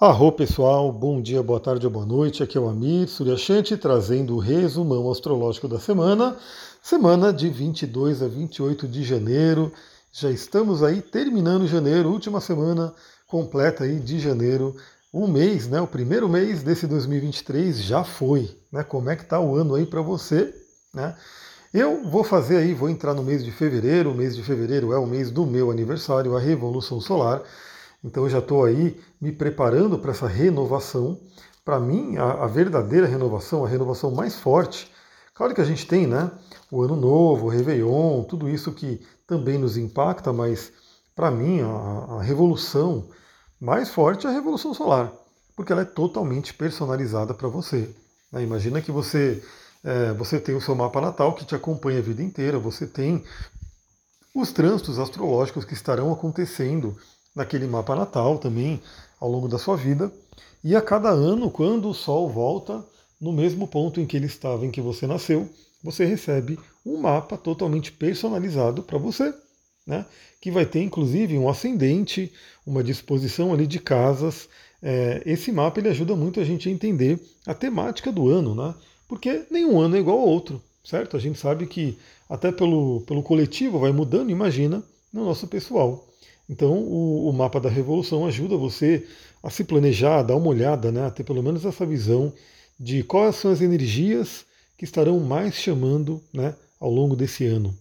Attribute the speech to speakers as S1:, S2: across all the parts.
S1: Arro pessoal, bom dia, boa tarde ou boa noite. Aqui é o Amir Suryashanti trazendo o resumão astrológico da semana, semana de 22 a 28 de janeiro. Já estamos aí terminando janeiro, última semana completa aí de janeiro. Um mês, né? O primeiro mês desse 2023 já foi, né? Como é que tá o ano aí para você, né? Eu vou fazer aí, vou entrar no mês de fevereiro. O mês de fevereiro é o mês do meu aniversário, a Revolução Solar. Então eu já estou aí me preparando para essa renovação. Para mim, a, a, verdadeira renovação, a renovação mais forte, claro que a gente tem, né? O Ano Novo, o Réveillon, tudo isso que também nos impacta, mas para mim a, a revolução mais forte é a Revolução Solar, porque ela é totalmente personalizada para você. Né? Imagina que você, é, você tem o seu mapa natal que te acompanha a vida inteira, você tem os trânsitos astrológicos que estarão acontecendo naquele mapa natal também ao longo da sua vida. E a cada ano, quando o Sol volta no mesmo ponto em que ele estava em que você nasceu, você recebe um mapa totalmente personalizado para você, né? que vai ter inclusive um ascendente, uma disposição ali de casas. É, esse mapa ele ajuda muito a gente a entender a temática do ano, né? porque nenhum ano é igual ao outro, certo? A gente sabe que até pelo, pelo coletivo vai mudando, imagina, no nosso pessoal. Então, o, o, mapa da revolução ajuda você a se planejar, a dar uma olhada, né, a ter pelo menos essa visão de quais são as energias que estarão mais chamando né, ao longo desse ano.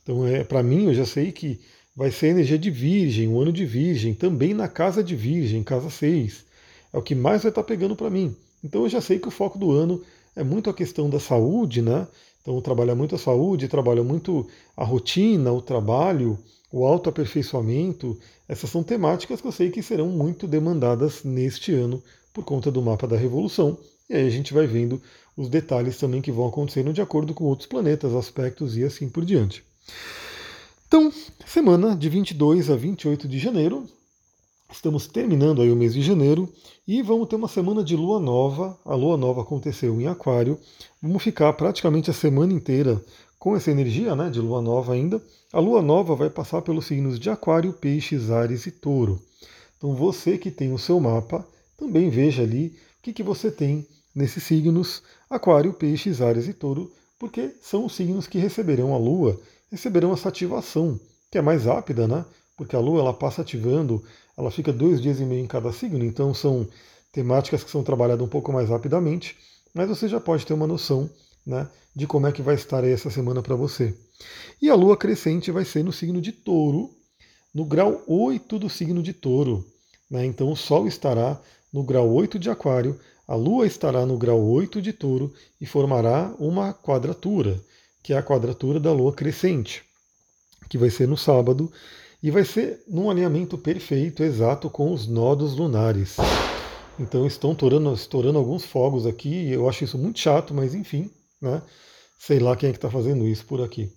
S1: Então, é, para mim, eu já sei que vai ser a energia de Virgem, o ano de Virgem, também na casa de Virgem, casa 6. É o que mais vai estar tá pegando para mim. Então, eu já sei que o foco do ano é muito a questão da saúde, né? Então, trabalha muito a saúde, trabalha muito a rotina, o trabalho, o autoaperfeiçoamento, essas são temáticas que eu sei que serão muito demandadas neste ano por conta do mapa da revolução. E aí a gente vai vendo os detalhes também que vão acontecendo de acordo com outros planetas, aspectos e assim por diante. Então, semana de 22 a 28 de janeiro, estamos terminando aí o mês de janeiro e vamos ter uma semana de lua nova. A lua nova aconteceu em Aquário. Vamos ficar praticamente a semana inteira com essa energia né, de lua nova ainda, a lua nova vai passar pelos signos de Aquário, Peixes, Ares e Touro. Então você que tem o seu mapa, também veja ali o que, que você tem nesses signos, Aquário, Peixes, Ares e Touro, porque são os signos que receberão a lua, receberão essa ativação, que é mais rápida, né? Porque a lua ela passa ativando, ela fica dois dias e meio em cada signo, então são temáticas que são trabalhadas um pouco mais rapidamente, mas você já pode ter uma noção né, de como é que vai estar essa semana para você. E a lua crescente vai ser no signo de touro, no grau 8 do signo de touro. Né? Então o Sol estará no grau 8 de Aquário, a Lua estará no grau 8 de touro e formará uma quadratura, que é a quadratura da Lua crescente, que vai ser no sábado e vai ser num alinhamento perfeito, exato, com os nodos lunares. Então estão estourando, estourando alguns fogos aqui, eu acho isso muito chato, mas enfim, né? Sei lá quem é que está fazendo isso por aqui.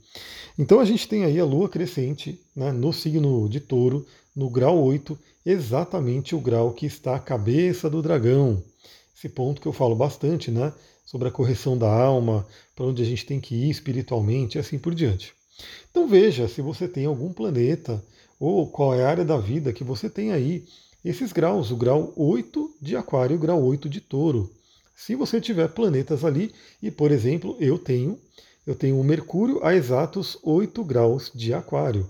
S1: Então a gente tem aí a lua crescente né, no signo de touro, no grau 8, exatamente o grau que está a cabeça do dragão. Esse ponto que eu falo bastante, né? Sobre a correção da alma, para onde a gente tem que ir espiritualmente e assim por diante. Então veja se você tem algum planeta ou qual é a área da vida que você tem aí esses graus, o grau 8 de aquário e o grau 8 de touro. Se você tiver planetas ali, e por exemplo, eu tenho, eu tenho o Mercúrio a exatos 8 graus de Aquário.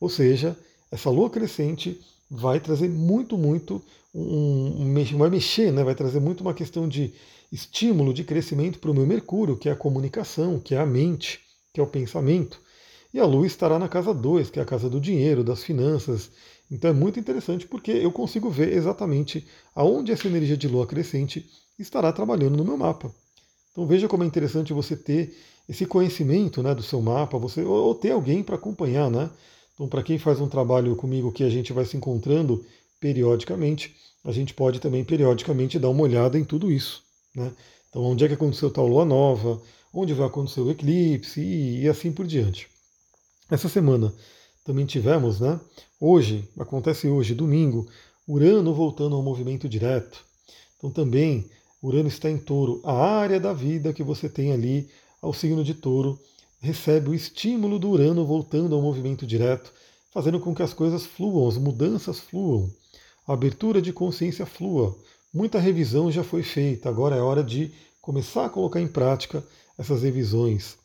S1: Ou seja, essa lua crescente vai trazer muito, muito, um, um, vai mexer, né? vai trazer muito uma questão de estímulo, de crescimento para o meu Mercúrio, que é a comunicação, que é a mente, que é o pensamento. E a Lua estará na casa 2, que é a casa do dinheiro, das finanças. Então é muito interessante porque eu consigo ver exatamente aonde essa energia de Lua crescente estará trabalhando no meu mapa. Então veja como é interessante você ter esse conhecimento né, do seu mapa, você ou, ter alguém para acompanhar, né? Então, para quem faz um trabalho comigo que a gente vai se encontrando periodicamente, a gente pode também periodicamente dar uma olhada em tudo isso. Né? Então, onde é que aconteceu tal lua nova, onde vai acontecer o eclipse e, e assim por diante. Essa semana também tivemos, né? Hoje, acontece hoje, domingo, Urano voltando ao movimento direto. Então também Urano está em touro. A área da vida que você tem ali ao signo de touro recebe o estímulo do Urano voltando ao movimento direto, fazendo com que as coisas fluam, as mudanças fluam. a abertura de consciência flua. Muita revisão já foi feita, agora é hora de começar a colocar em prática essas revisões.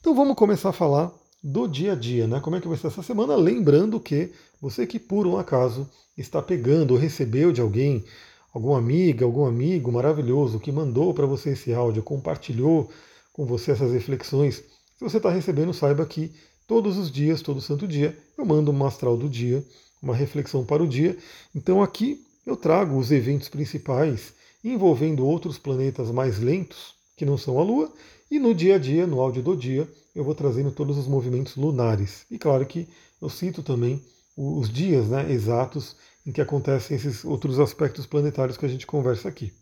S1: Então vamos começar a falar do dia a dia, né? Como é que vai ser essa semana? Lembrando que você que por um acaso está pegando ou recebeu de alguém, alguma amiga, algum amigo maravilhoso que mandou para você esse áudio, compartilhou com você essas reflexões, se você está recebendo, saiba que todos os dias, todo santo dia, eu mando uma astral do dia, uma reflexão para o dia. Então aqui eu trago os eventos principais envolvendo outros planetas mais lentos, que não são a Lua, e no dia a dia, no áudio do dia, eu vou trazendo todos os movimentos lunares. E claro que eu cito também os dias né, exatos em que acontecem esses outros aspectos planetários que a gente conversa aqui.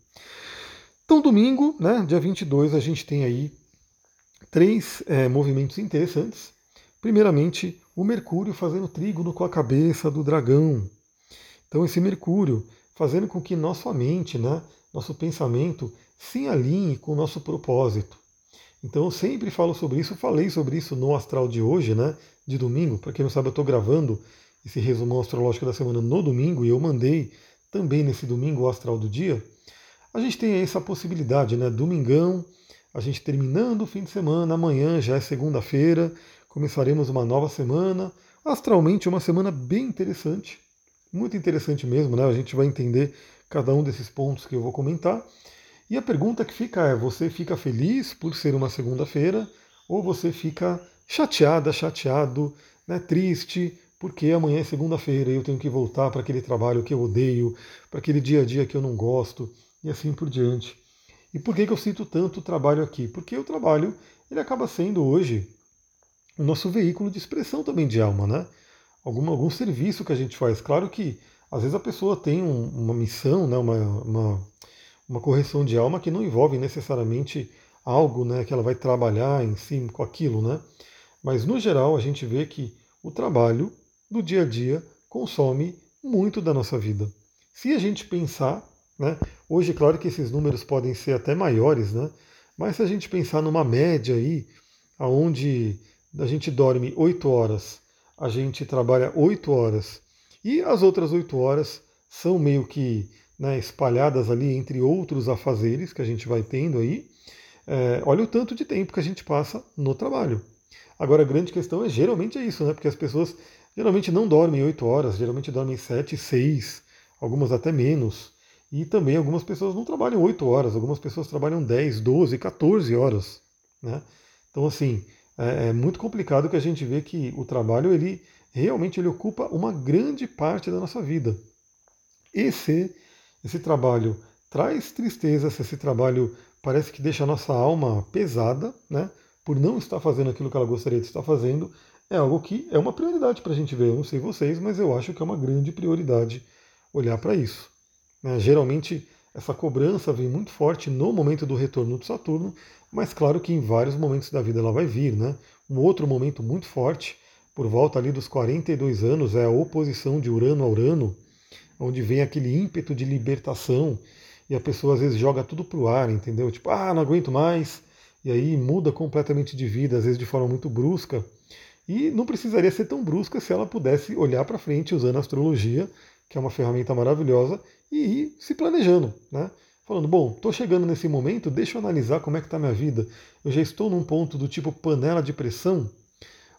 S1: Então, domingo, né, dia 22, a gente tem aí três é, movimentos interessantes. Primeiramente, o Mercúrio fazendo trígono com a cabeça do dragão. Então, esse Mercúrio fazendo com que nossa mente, né, nosso pensamento, se alinhe com o nosso propósito. Então, eu sempre falo sobre isso, falei sobre isso no astral de hoje, né, de domingo. Para quem não sabe, eu estou gravando esse resumão astrológico da semana no domingo e eu mandei também nesse domingo o astral do dia. A gente tem essa possibilidade, né? Domingão, a gente terminando o fim de semana, amanhã já é segunda-feira, começaremos uma nova semana. Astralmente, uma semana bem interessante, muito interessante mesmo, né? A gente vai entender cada um desses pontos que eu vou comentar. E a pergunta que fica é: você fica feliz por ser uma segunda-feira ou você fica chateada, chateado, né, triste, porque amanhã é segunda-feira e eu tenho que voltar para aquele trabalho que eu odeio, para aquele dia a dia que eu não gosto e assim por diante. E por que, que eu sinto tanto trabalho aqui? Porque o trabalho ele acaba sendo hoje o nosso veículo de expressão também de alma, né? Algum, algum serviço que a gente faz. Claro que às vezes a pessoa tem um, uma missão, né? uma, uma, uma correção de alma que não envolve necessariamente algo né? que ela vai trabalhar em si com aquilo, né? Mas no geral a gente vê que o trabalho do dia a dia consome muito da nossa vida. Se a gente pensar né? Hoje, claro que esses números podem ser até maiores, né? mas se a gente pensar numa média aí, onde a gente dorme 8 horas, a gente trabalha 8 horas, e as outras 8 horas são meio que né, espalhadas ali entre outros afazeres que a gente vai tendo aí, é, olha o tanto de tempo que a gente passa no trabalho. Agora a grande questão é geralmente é isso, né? Porque as pessoas geralmente não dormem 8 horas, geralmente dormem 7, 6, algumas até menos. E também algumas pessoas não trabalham 8 horas, algumas pessoas trabalham 10, 12, 14 horas. Né? Então, assim, é, é muito complicado que a gente vê que o trabalho, ele realmente ele ocupa uma grande parte da nossa vida. Esse, esse trabalho traz tristeza, se esse trabalho parece que deixa a nossa alma pesada, né? Por não estar fazendo aquilo que ela gostaria de estar fazendo, é algo que é uma prioridade para a gente ver. Eu não sei vocês, mas eu acho que é uma grande prioridade olhar para isso. Né? Geralmente essa cobrança vem muito forte no momento do retorno de Saturno, mas claro que em vários momentos da vida ela vai vir. Né? Um outro momento muito forte, por volta ali dos 42 anos, é a oposição de Urano a Urano, onde vem aquele ímpeto de libertação e a pessoa às vezes joga tudo para o ar, entendeu? Tipo, ah, não aguento mais, e aí muda completamente de vida, às vezes de forma muito brusca. E não precisaria ser tão brusca se ela pudesse olhar para frente usando a astrologia, que é uma ferramenta maravilhosa, e ir se planejando, né? Falando, bom, estou chegando nesse momento, deixa eu analisar como é que está a minha vida. Eu já estou num ponto do tipo panela de pressão.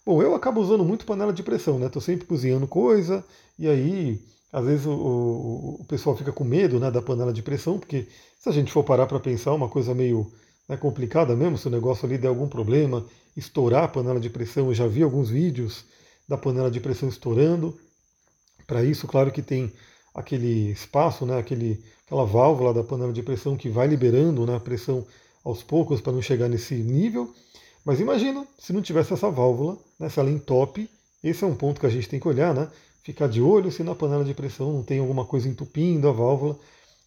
S1: Bom, eu acabo usando muito panela de pressão, né? Estou sempre cozinhando coisa, e aí às vezes o, o, o, pessoal fica com medo né, da panela de pressão, porque se a gente for parar para pensar, uma coisa meio né, complicada mesmo, se o negócio ali der algum problema, estourar a panela de pressão, eu já vi alguns vídeos da panela de pressão estourando. Para isso, claro que tem aquele espaço, né, aquele, aquela válvula da panela de pressão que vai liberando né, a pressão aos poucos para não chegar nesse nível. Mas imagina se não tivesse essa válvula, né, se ela entope, esse é um ponto que a gente tem que olhar, né? Ficar de olho se na panela de pressão não tem alguma coisa entupindo a válvula,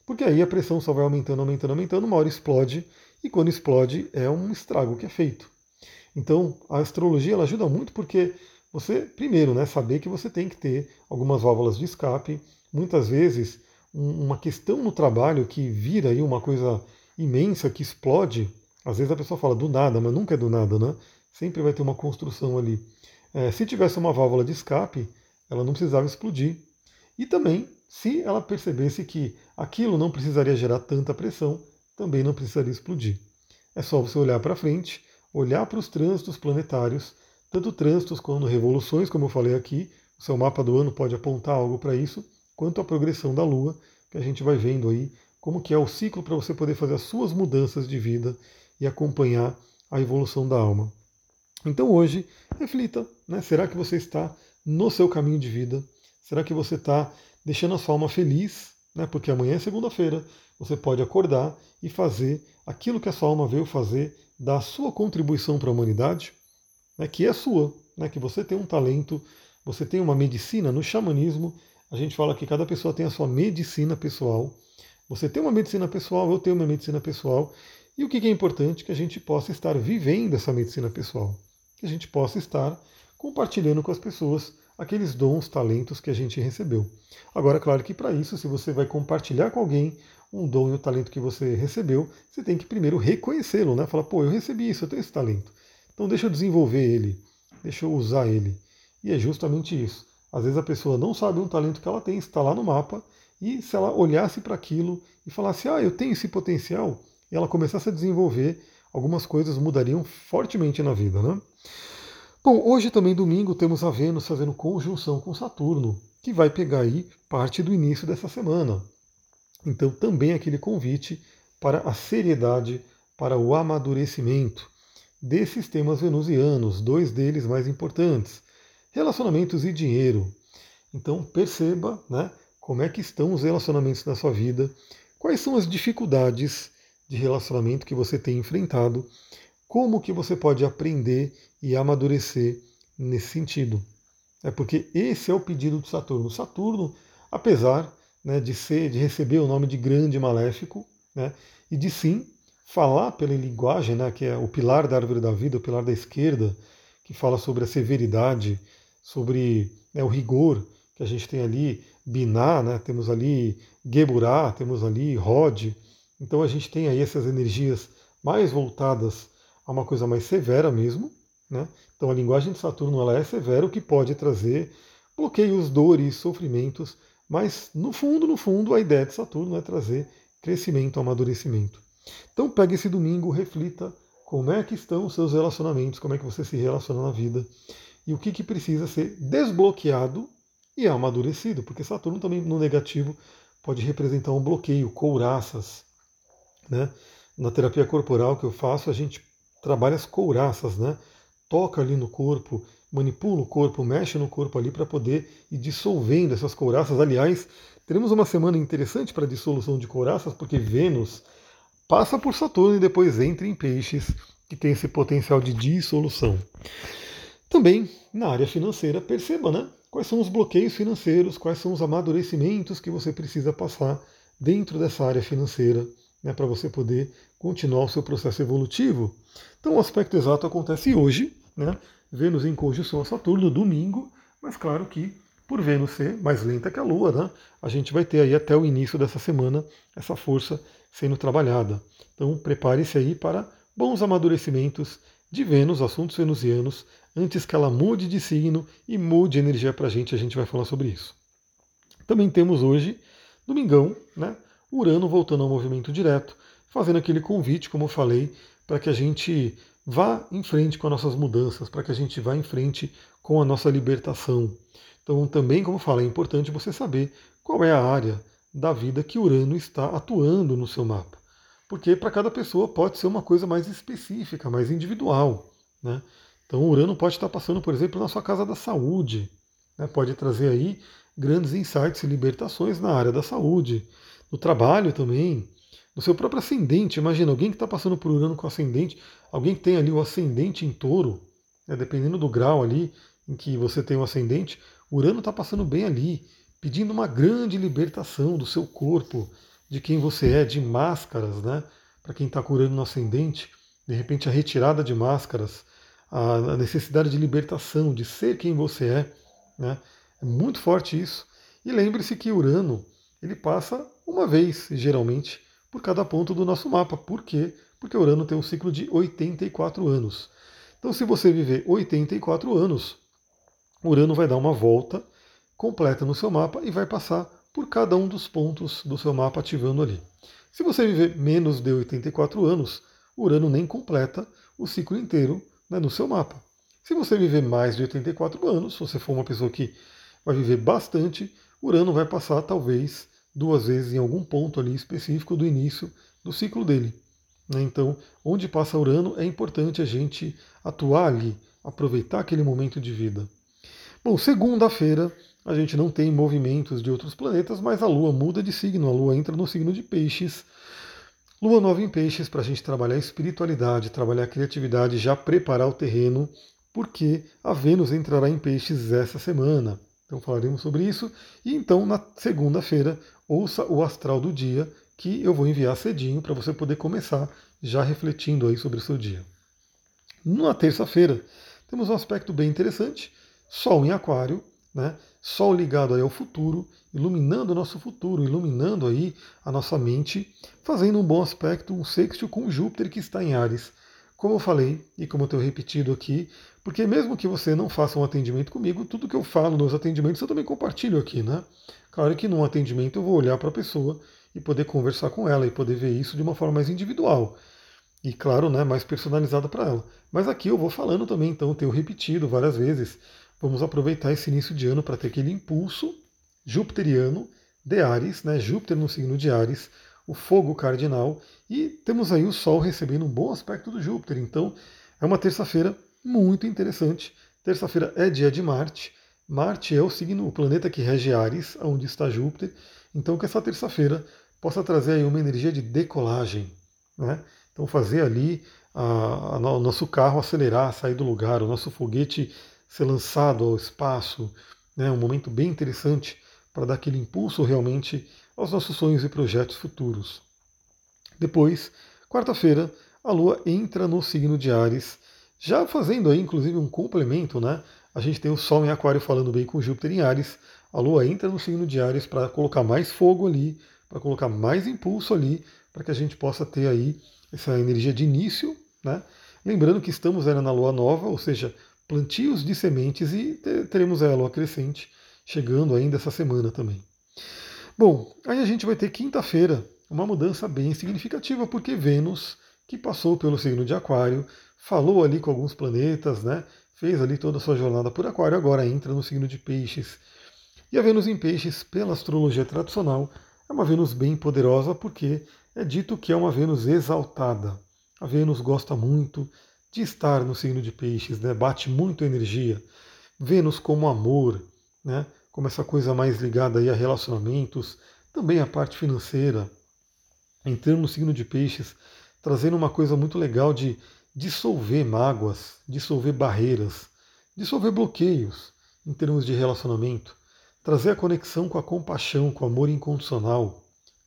S1: porque aí a pressão só vai aumentando, aumentando, aumentando, uma hora explode, e quando explode é um estrago que é feito. Então a astrologia ela ajuda muito porque você, primeiro, né, saber que você tem que ter algumas válvulas de escape, muitas vezes uma questão no trabalho que vira aí uma coisa imensa, que explode. Às vezes a pessoa fala do nada, mas nunca é do nada, né? Sempre vai ter uma construção ali. É, se tivesse uma válvula de escape, ela não precisava explodir. E também, se ela percebesse que aquilo não precisaria gerar tanta pressão, também não precisaria explodir. É só você olhar para frente, olhar para os trânsitos planetários, tanto trânsitos quanto revoluções, como eu falei aqui, o seu mapa do ano pode apontar algo para isso, quanto a progressão da Lua, que a gente vai vendo aí como que é o ciclo para você poder fazer as suas mudanças de vida e acompanhar a evolução da alma. Então hoje, reflita, né? será que você está no seu caminho de vida? Será que você está deixando a sua alma feliz? Né? Porque amanhã é segunda-feira, você pode acordar e fazer aquilo que a sua alma veio fazer, dar a sua contribuição para a humanidade, né? que é sua, né? que você tem um talento, você tem uma medicina no xamanismo. A gente fala que cada pessoa tem a sua medicina pessoal. Você tem uma medicina pessoal, eu tenho uma medicina pessoal. E o que é importante? Que a gente possa estar vivendo essa medicina pessoal. Que a gente possa estar compartilhando com as pessoas aqueles dons, talentos que a gente recebeu. Agora, claro que para isso, se você vai compartilhar com alguém um dom e um talento que você recebeu, você tem que primeiro reconhecê-lo, né? Falar, pô, eu recebi isso, eu tenho esse talento. Então deixa eu desenvolver ele, deixa eu usar ele. E é justamente isso. Às vezes a pessoa não sabe um talento que ela tem, está lá no mapa, e se ela olhasse para aquilo e falasse, ah, eu tenho esse potencial, e ela começasse a desenvolver, algumas coisas mudariam fortemente na vida, né? Bom, hoje também domingo temos a Vênus fazendo conjunção com Saturno, que vai pegar aí parte do início dessa semana. Então também aquele convite para a seriedade, para o amadurecimento desses temas venusianos, dois deles mais importantes, relacionamentos e dinheiro. Então perceba, né, como é que estão os relacionamentos na sua vida, quais são as dificuldades de relacionamento que você tem enfrentado, como que você pode aprender e amadurecer nesse sentido. É porque esse é o pedido de Saturno. Saturno, apesar né, de ser, de receber o nome de grande maléfico, né, e de sim falar pela linguagem, né, que é o pilar da árvore da vida, o pilar da esquerda, que fala sobre a severidade, sobre né, o rigor que a gente tem ali, Biná, né, temos ali Geburá, temos ali Rod. Então a gente tem aí essas energias mais voltadas a uma coisa mais severa mesmo. Né? Então a linguagem de Saturno ela é severa, o que pode trazer bloqueios, dores, sofrimentos, mas no fundo, no fundo, a ideia de Saturno é trazer crescimento, amadurecimento. Então pegue esse domingo, reflita como é que estão os seus relacionamentos, como é que você se relaciona na vida e o que, que precisa ser desbloqueado e amadurecido, porque Saturno também no negativo pode representar um bloqueio, couraças. Né? Na terapia corporal que eu faço, a gente trabalha as couraças, né? Toca ali no corpo, manipula o corpo, mexe no corpo ali para poder ir dissolvendo essas couraças. Aliás, teremos uma semana interessante para dissolução de couraças, porque Vênus passa por Saturno e depois entra em Peixes, que tem esse potencial de dissolução. Também na área financeira, perceba, né? Quais são os bloqueios financeiros, quais são os amadurecimentos que você precisa passar dentro dessa área financeira, né, para você poder continuar o seu processo evolutivo. Então o aspecto exato acontece hoje, né? Vênus em conjunção a Saturno, domingo, mas claro que por Vênus ser mais lenta que a Lua, né, a gente vai ter aí até o início dessa semana essa força sendo trabalhada. Então prepare-se aí para bons amadurecimentos de Vênus, assuntos venusianos, antes que ela mude de signo e mude energia para a gente, a gente vai falar sobre isso. Também temos hoje, domingão, né, Urano voltando ao movimento direto, fazendo aquele convite, como eu falei, para que a gente vá em frente com as nossas mudanças, para que a gente vá em frente com a nossa libertação. Então, também, como eu falo, é importante você saber qual é a área da vida que Urano está atuando no seu mapa. Porque para cada pessoa pode ser uma coisa mais específica, mais individual. Né? Então, Urano pode estar passando, por exemplo, na sua casa da saúde. Né? Pode trazer aí grandes insights e libertações na área da saúde, no trabalho também, no seu próprio ascendente. Imagina, alguém que está passando por Urano com ascendente, alguém que tem ali o ascendente em touro, né? dependendo do grau ali em que você tem o ascendente, Urano está passando bem ali, pedindo uma grande libertação do seu corpo, de quem você é, de máscaras, né? Para quem está curando no ascendente, de repente a retirada de máscaras, a necessidade de libertação, de ser quem você é. Né? É muito forte isso. E lembre-se que Urano ele passa uma vez, geralmente, por cada ponto do nosso mapa. Por quê? Porque Urano tem um ciclo de 84 anos. Então, se você viver 84 anos, Urano vai dar uma volta completa no seu mapa e vai passar por cada um dos pontos do seu mapa ativando ali. Se você viver menos de 84 anos, Urano nem completa o ciclo inteiro né, no seu mapa. Se você viver mais de 84 anos, se você for uma pessoa que vai viver bastante, Urano vai passar talvez duas vezes em algum ponto ali específico do início do ciclo dele. Né? Então, onde passa Urano, é importante a gente atuar ali, aproveitar aquele momento de vida. Bom, segunda-feira a gente não tem movimentos de outros planetas, mas a Lua muda de signo, a Lua entra no signo de Peixes. Lua nova em Peixes para a gente trabalhar a espiritualidade, trabalhar a criatividade, já preparar o terreno, porque a Vênus entrará em Peixes essa semana. Então falaremos sobre isso. E então, na segunda-feira, ouça o astral do dia, que eu vou enviar cedinho para você poder começar já refletindo aí sobre o seu dia. Na terça-feira, temos um aspecto bem interessante. Sol em Aquário, né? Sol ligado aí ao futuro, iluminando o nosso futuro, iluminando aí a nossa mente, fazendo um bom aspecto, um sexto com Júpiter que está em Ares. Como eu falei e como eu tenho repetido aqui, porque mesmo que você não faça um atendimento comigo, tudo que eu falo nos atendimentos eu também compartilho aqui, né? Claro que num atendimento eu vou olhar para a pessoa e poder conversar com ela e poder ver isso de uma forma mais individual. E claro, né, mais personalizada para ela. Mas aqui eu vou falando também, então tenho repetido várias vezes vamos aproveitar esse início de ano para ter aquele impulso jupiteriano de Ares, né? Júpiter no signo de Ares, o fogo cardinal, e temos aí o Sol recebendo um bom aspecto do Júpiter. Então, é uma terça-feira muito interessante. Terça-feira é dia de Marte. Marte é o signo, o planeta que rege Ares, onde está Júpiter. Então, que essa terça-feira possa trazer aí uma energia de decolagem, né? Então, fazer ali o nosso carro acelerar, sair do lugar, o nosso foguete ser lançado ao espaço, né, um momento bem interessante para dar aquele impulso realmente aos nossos sonhos e projetos futuros. Depois, quarta-feira, a Lua entra no signo de Ares, já fazendo aí inclusive um complemento, né? A gente tem o Sol em Aquário falando bem com Júpiter em Ares, a Lua entra no signo de Ares para colocar mais fogo ali, para colocar mais impulso ali, para que a gente possa ter aí essa energia de início, né? Lembrando que estamos era na Lua Nova, ou seja, plantios de sementes e teremos a lua crescente chegando ainda essa semana também. Bom, aí a gente vai ter quinta-feira uma mudança bem significativa, porque Vênus, que passou pelo signo de Aquário, falou ali com alguns planetas, né? Fez ali toda a sua jornada por Aquário, agora entra no signo de Peixes. E a Vênus em Peixes, pela astrologia tradicional, é uma Vênus bem poderosa, porque é dito que é uma Vênus exaltada. A Vênus gosta muito de estar no signo de peixes, né? bate muito energia. Vênus como amor, né? como essa coisa mais ligada aí a relacionamentos, também a parte financeira. Entrando no signo de peixes, trazendo uma coisa muito legal de dissolver mágoas, dissolver barreiras, dissolver bloqueios em termos de relacionamento, trazer a conexão com a compaixão, com o amor incondicional.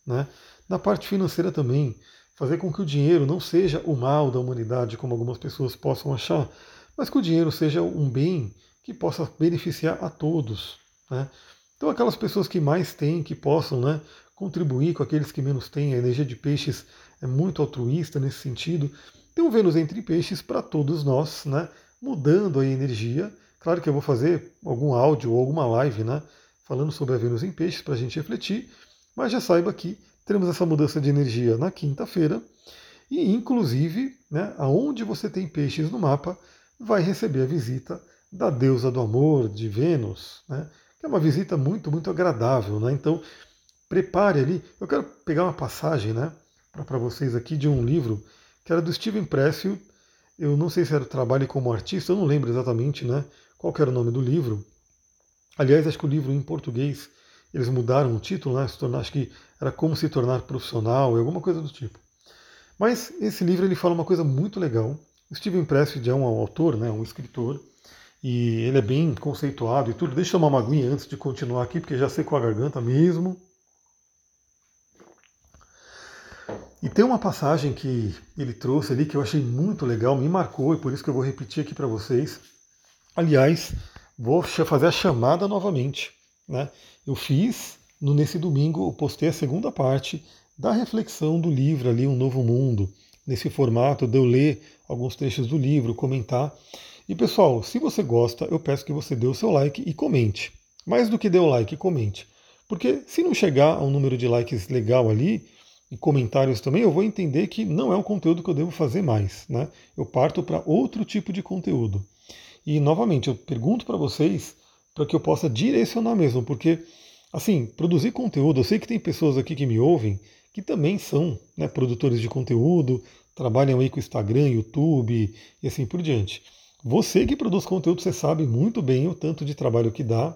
S1: Né? Na parte financeira também, fazer com que o dinheiro não seja o mal da humanidade, como algumas pessoas possam achar, mas que o dinheiro seja um bem que possa beneficiar a todos. Né? Então, aquelas pessoas que mais têm, que possam né, contribuir com aqueles que menos têm, a energia de peixes é muito altruísta nesse sentido. Tem o Vênus entre peixes para todos nós, né, mudando a energia. Claro que eu vou fazer algum áudio ou alguma live né, falando sobre a Vênus em peixes para a gente refletir, mas já saiba que teremos essa mudança de energia na quinta-feira. E, inclusive, né, aonde você tem peixes no mapa, vai receber a visita da deusa do amor, de Vênus, né, que é uma visita muito, muito agradável. Né? Então, prepare ali. Eu quero pegar uma passagem né, para vocês aqui de um livro que era do Steven Pressfield. Eu não sei se era trabalho como artista, eu não lembro exatamente né, qual era o nome do livro. Aliás, acho que o livro em português eles mudaram o título, né? Se tornar, acho que era como se tornar profissional, alguma coisa do tipo. Mas esse livro ele fala uma coisa muito legal. Steven Pressfield é um autor, né, um escritor, e ele é bem conceituado e tudo. Deixa eu tomar uma aguinha antes de continuar aqui, porque já secou a garganta mesmo. E tem uma passagem que ele trouxe ali que eu achei muito legal, me marcou e por isso que eu vou repetir aqui para vocês. Aliás, vou fazer a chamada novamente. Né? Eu fiz, no, nesse domingo, eu postei a segunda parte da reflexão do livro ali, Um Novo Mundo, nesse formato de eu ler alguns trechos do livro, comentar. E pessoal, se você gosta, eu peço que você dê o seu like e comente. Mais do que dê o like, comente. Porque se não chegar a um número de likes legal ali, e comentários também, eu vou entender que não é um conteúdo que eu devo fazer mais. Né? Eu parto para outro tipo de conteúdo. E novamente, eu pergunto para vocês para que eu possa direcionar mesmo, porque assim, produzir conteúdo, eu sei que tem pessoas aqui que me ouvem que também são né, produtores de conteúdo, trabalham aí com Instagram, YouTube e assim por diante. Você que produz conteúdo, você sabe muito bem o tanto de trabalho que dá.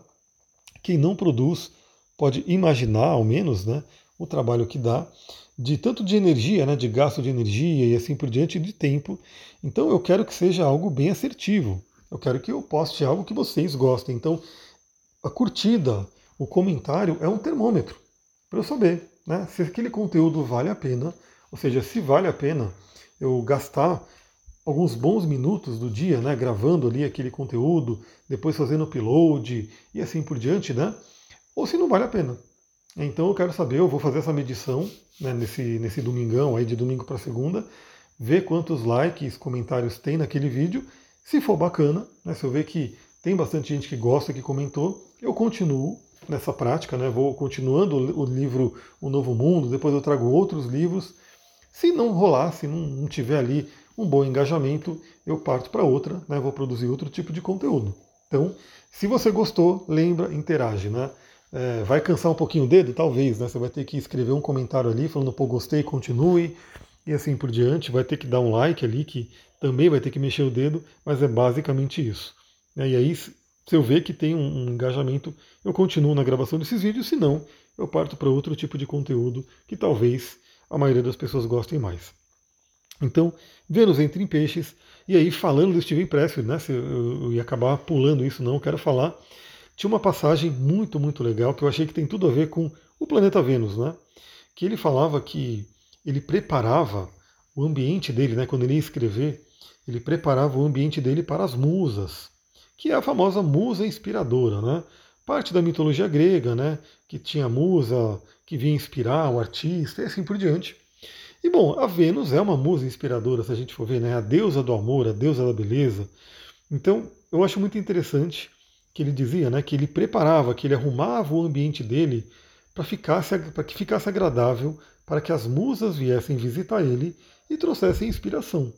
S1: Quem não produz pode imaginar, ao menos, né, o trabalho que dá, de tanto de energia, né, de gasto de energia e assim por diante, de tempo. Então eu quero que seja algo bem assertivo. Eu quero que eu poste algo que vocês gostem. Então a curtida, o comentário é um termômetro para eu saber né, se aquele conteúdo vale a pena, ou seja, se vale a pena eu gastar alguns bons minutos do dia, né, gravando ali aquele conteúdo, depois fazendo upload e assim por diante, né, ou se não vale a pena. Então eu quero saber, eu vou fazer essa medição né, nesse, nesse domingão, aí de domingo para segunda, ver quantos likes, comentários tem naquele vídeo. Se for bacana, né, se eu ver que tem bastante gente que gosta, que comentou, eu continuo nessa prática, né, vou continuando o livro O Novo Mundo, depois eu trago outros livros. Se não rolar, se não, não tiver ali um bom engajamento, eu parto para outra, né, vou produzir outro tipo de conteúdo. Então, se você gostou, lembra, interage, né? É, vai cansar um pouquinho o dedo? Talvez, né? Você vai ter que escrever um comentário ali falando, pô, gostei, continue, e assim por diante. Vai ter que dar um like ali, que também vai ter que mexer o dedo, mas é basicamente isso. E aí, se eu ver que tem um, engajamento, eu continuo na gravação desses vídeos, se não, eu parto para outro tipo de conteúdo que talvez a maioria das pessoas gostem mais. Então, Vênus entra em peixes, e aí falando do Steven Pressfield, né, se eu, eu ia acabar pulando isso, não, eu quero falar tinha uma passagem muito, muito legal que eu achei que tem tudo a ver com o planeta Vênus, né? Que ele falava que ele preparava o ambiente dele, né? Quando ele ia escrever, ele preparava o ambiente dele para as musas, que é a famosa musa inspiradora, né? Parte da mitologia grega, né? Que tinha a musa que vinha inspirar o artista e assim por diante. E bom, a Vênus é uma musa inspiradora, se a gente for ver, né? A deusa do amor, a deusa da beleza. Então, eu acho muito interessante que ele dizia, né, que ele preparava, que ele arrumava o ambiente dele para que ficasse agradável, para que as musas viessem visitar ele e trouxessem inspiração.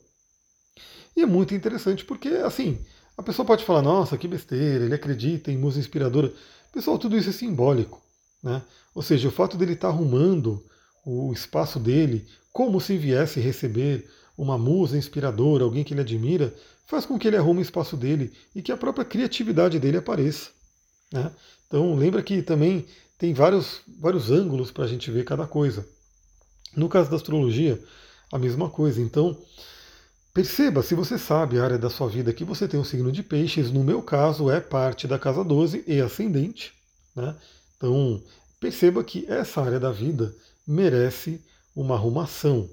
S1: E é muito interessante porque, assim, a pessoa pode falar, nossa, que besteira, ele acredita em musa inspiradora. Pessoal, tudo isso é simbólico. Né? Ou seja, o fato dele estar tá arrumando o espaço dele como se viesse receber uma musa inspiradora, alguém que ele admira, faz com que ele arrume o espaço dele e que a própria criatividade dele apareça. Né? Então lembra que também tem vários, vários ângulos para a gente ver cada coisa. No caso da astrologia, a mesma coisa. Então, perceba, se você sabe a área da sua vida que você tem um signo de peixes, no meu caso é parte da casa 12 e ascendente. Né? Então, perceba que essa área da vida merece uma arrumação,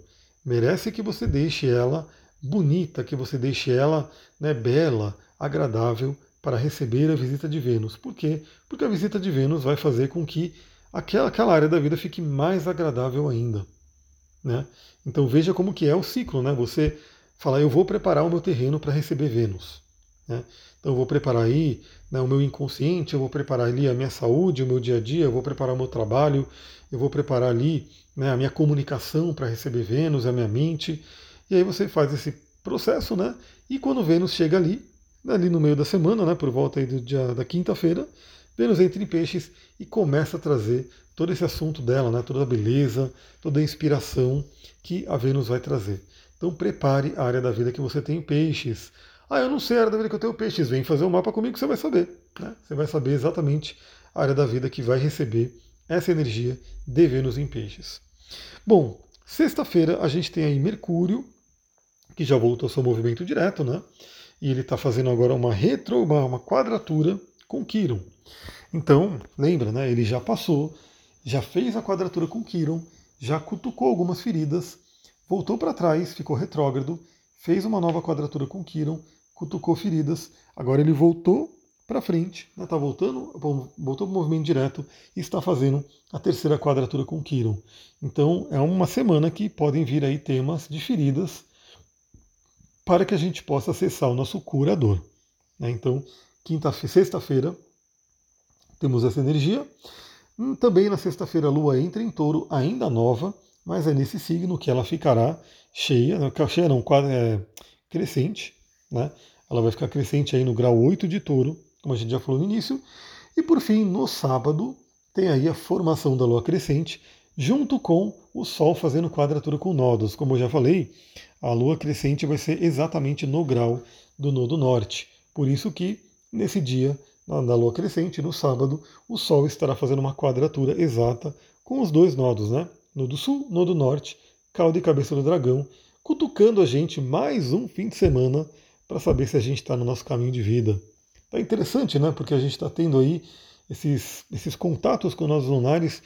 S1: merece que você deixe ela bonita, que você deixe ela né, bela, agradável para receber a visita de Vênus. Por quê? Porque a visita de Vênus vai fazer com que aquela, aquela área da vida fique mais agradável ainda. Né? Então veja como que é o ciclo, né? Você fala, eu vou preparar o meu terreno para receber Vênus. Né? Então eu vou preparar aí né, o meu inconsciente, eu vou preparar ali a minha saúde, o meu dia a dia, eu vou preparar o meu trabalho, eu vou preparar ali né, a minha comunicação para receber Vênus, a minha mente. E aí você faz esse processo, né? E quando Vênus chega ali, ali no meio da semana, né, por volta aí do dia da quinta-feira, Vênus entra em peixes e começa a trazer todo esse assunto dela, né, toda a beleza, toda a inspiração que a Vênus vai trazer. Então prepare a área da vida que você tem em peixes. Ah, eu não sei a área da vida que eu tenho peixes. Vem fazer um mapa comigo que você vai saber. Né? Você vai saber exatamente a área da vida que vai receber essa energia de Vênus em peixes. Bom, sexta-feira a gente tem aí Mercúrio que já voltou ao seu movimento direto, né? E ele está fazendo agora uma retro, uma, uma quadratura com Quiron. Então, lembra, né? Ele já passou, já fez a quadratura com Quiron, já cutucou algumas feridas, voltou para trás, ficou retrógrado, fez uma nova quadratura com Quiron, cutucou feridas, agora ele voltou para frente, está né, tá voltando, voltou para o movimento direto e está fazendo a terceira quadratura com Quiron. Então é uma semana que podem vir aí temas de feridas para que a gente possa acessar o nosso curador. Né? Então, quinta sexta-feira temos essa energia. Hum, também na sexta-feira a Lua entra em touro, ainda nova, mas é nesse signo que ela ficará cheia, cheia não, quase é, crescente, né? Ela vai ficar crescente aí no grau 8 de touro, como a gente já falou no início. E por fim, no sábado, tem aí a formação da Lua crescente, junto com o Sol fazendo quadratura com nodos. Como eu já falei, a Lua crescente vai ser exatamente no grau do nodo norte. Por isso que nesse dia, na Lua crescente, no sábado, o Sol estará fazendo uma quadratura exata com os dois nodos, né? Nodo sul, nodo norte, cauda e cabeça do dragão, cutucando a gente mais um fim de semana para saber se a gente está no nosso caminho de vida. Tá interessante, né? Porque a gente está tendo aí esses, esses contatos com nós lunares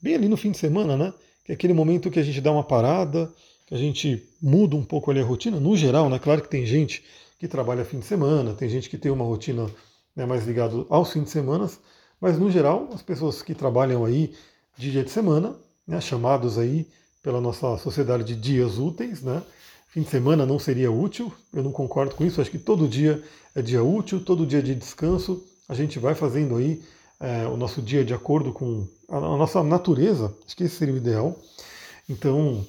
S1: bem ali no fim de semana, né? Que é aquele momento que a gente dá uma parada, que a gente muda um pouco ali a rotina, no geral, né? Claro que tem gente que trabalha fim de semana, tem gente que tem uma rotina né, mais ligada aos fins de semana, mas no geral, as pessoas que trabalham aí de dia de semana, né, chamados aí pela nossa sociedade de dias úteis, né? Fim de semana não seria útil, eu não concordo com isso, acho que todo dia é dia útil, todo dia de descanso, a gente vai fazendo aí é, o nosso dia de acordo com a, nossa natureza, acho que esse seria o ideal. Então,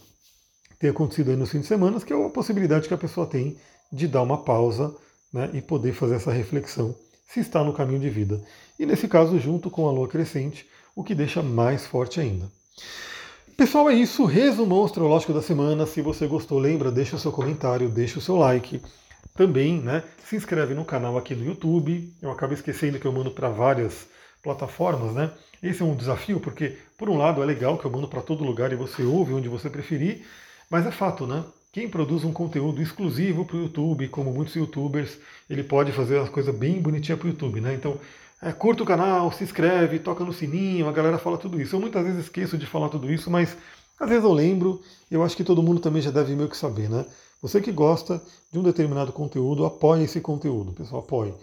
S1: tem acontecido aí nos fins de semana, que é a possibilidade que a pessoa tem de dar uma pausa né, e poder fazer essa reflexão se está no caminho de vida. E nesse caso, junto com a lua crescente, o que deixa mais forte ainda. Pessoal, é isso. Resumão astrológico da semana. Se você gostou, lembra, deixa o seu comentário, deixa o seu like. Também, né, se inscreve no canal aqui no YouTube. Eu acabo esquecendo que eu mando para várias plataformas, né? Esse é um desafio, porque, por um lado, é legal que eu mando para todo lugar e você ouve onde você preferir, mas é fato, né? Quem produz um conteúdo exclusivo para o YouTube, como muitos youtubers, ele pode fazer as coisas bem bonitinhas para o YouTube, né? Então, é, curta o canal, se inscreve, toca no sininho, a galera fala tudo isso. Eu muitas vezes esqueço de falar tudo isso, mas às vezes eu lembro, eu acho que todo mundo também já deve meio que saber, né? Você que gosta de um determinado conteúdo, apoie esse conteúdo, pessoal, apoie.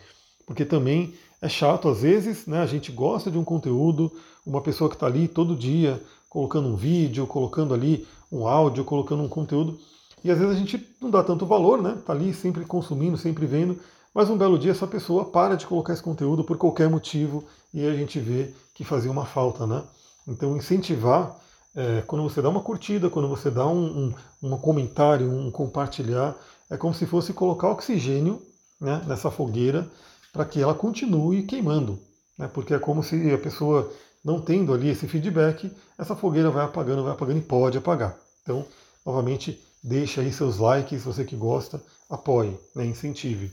S1: Porque também é chato às vezes, né? A gente gosta de um conteúdo, uma pessoa que está ali todo dia colocando um vídeo, colocando ali um áudio, colocando um conteúdo, e às vezes a gente não dá tanto valor, né? Está ali sempre consumindo, sempre vendo, mas um belo dia essa pessoa para de colocar esse conteúdo por qualquer motivo e a gente vê que fazia uma falta, né? Então incentivar, é, quando você dá uma curtida, quando você dá um, um, um comentário, um compartilhar, é como se fosse colocar oxigênio né, nessa fogueira para que ela continue queimando. Né? Porque é como se a pessoa não tendo ali esse feedback, essa fogueira vai apagando, vai apagando e pode apagar. Então, novamente, deixa aí seus likes, você que gosta, apoie, né? incentive.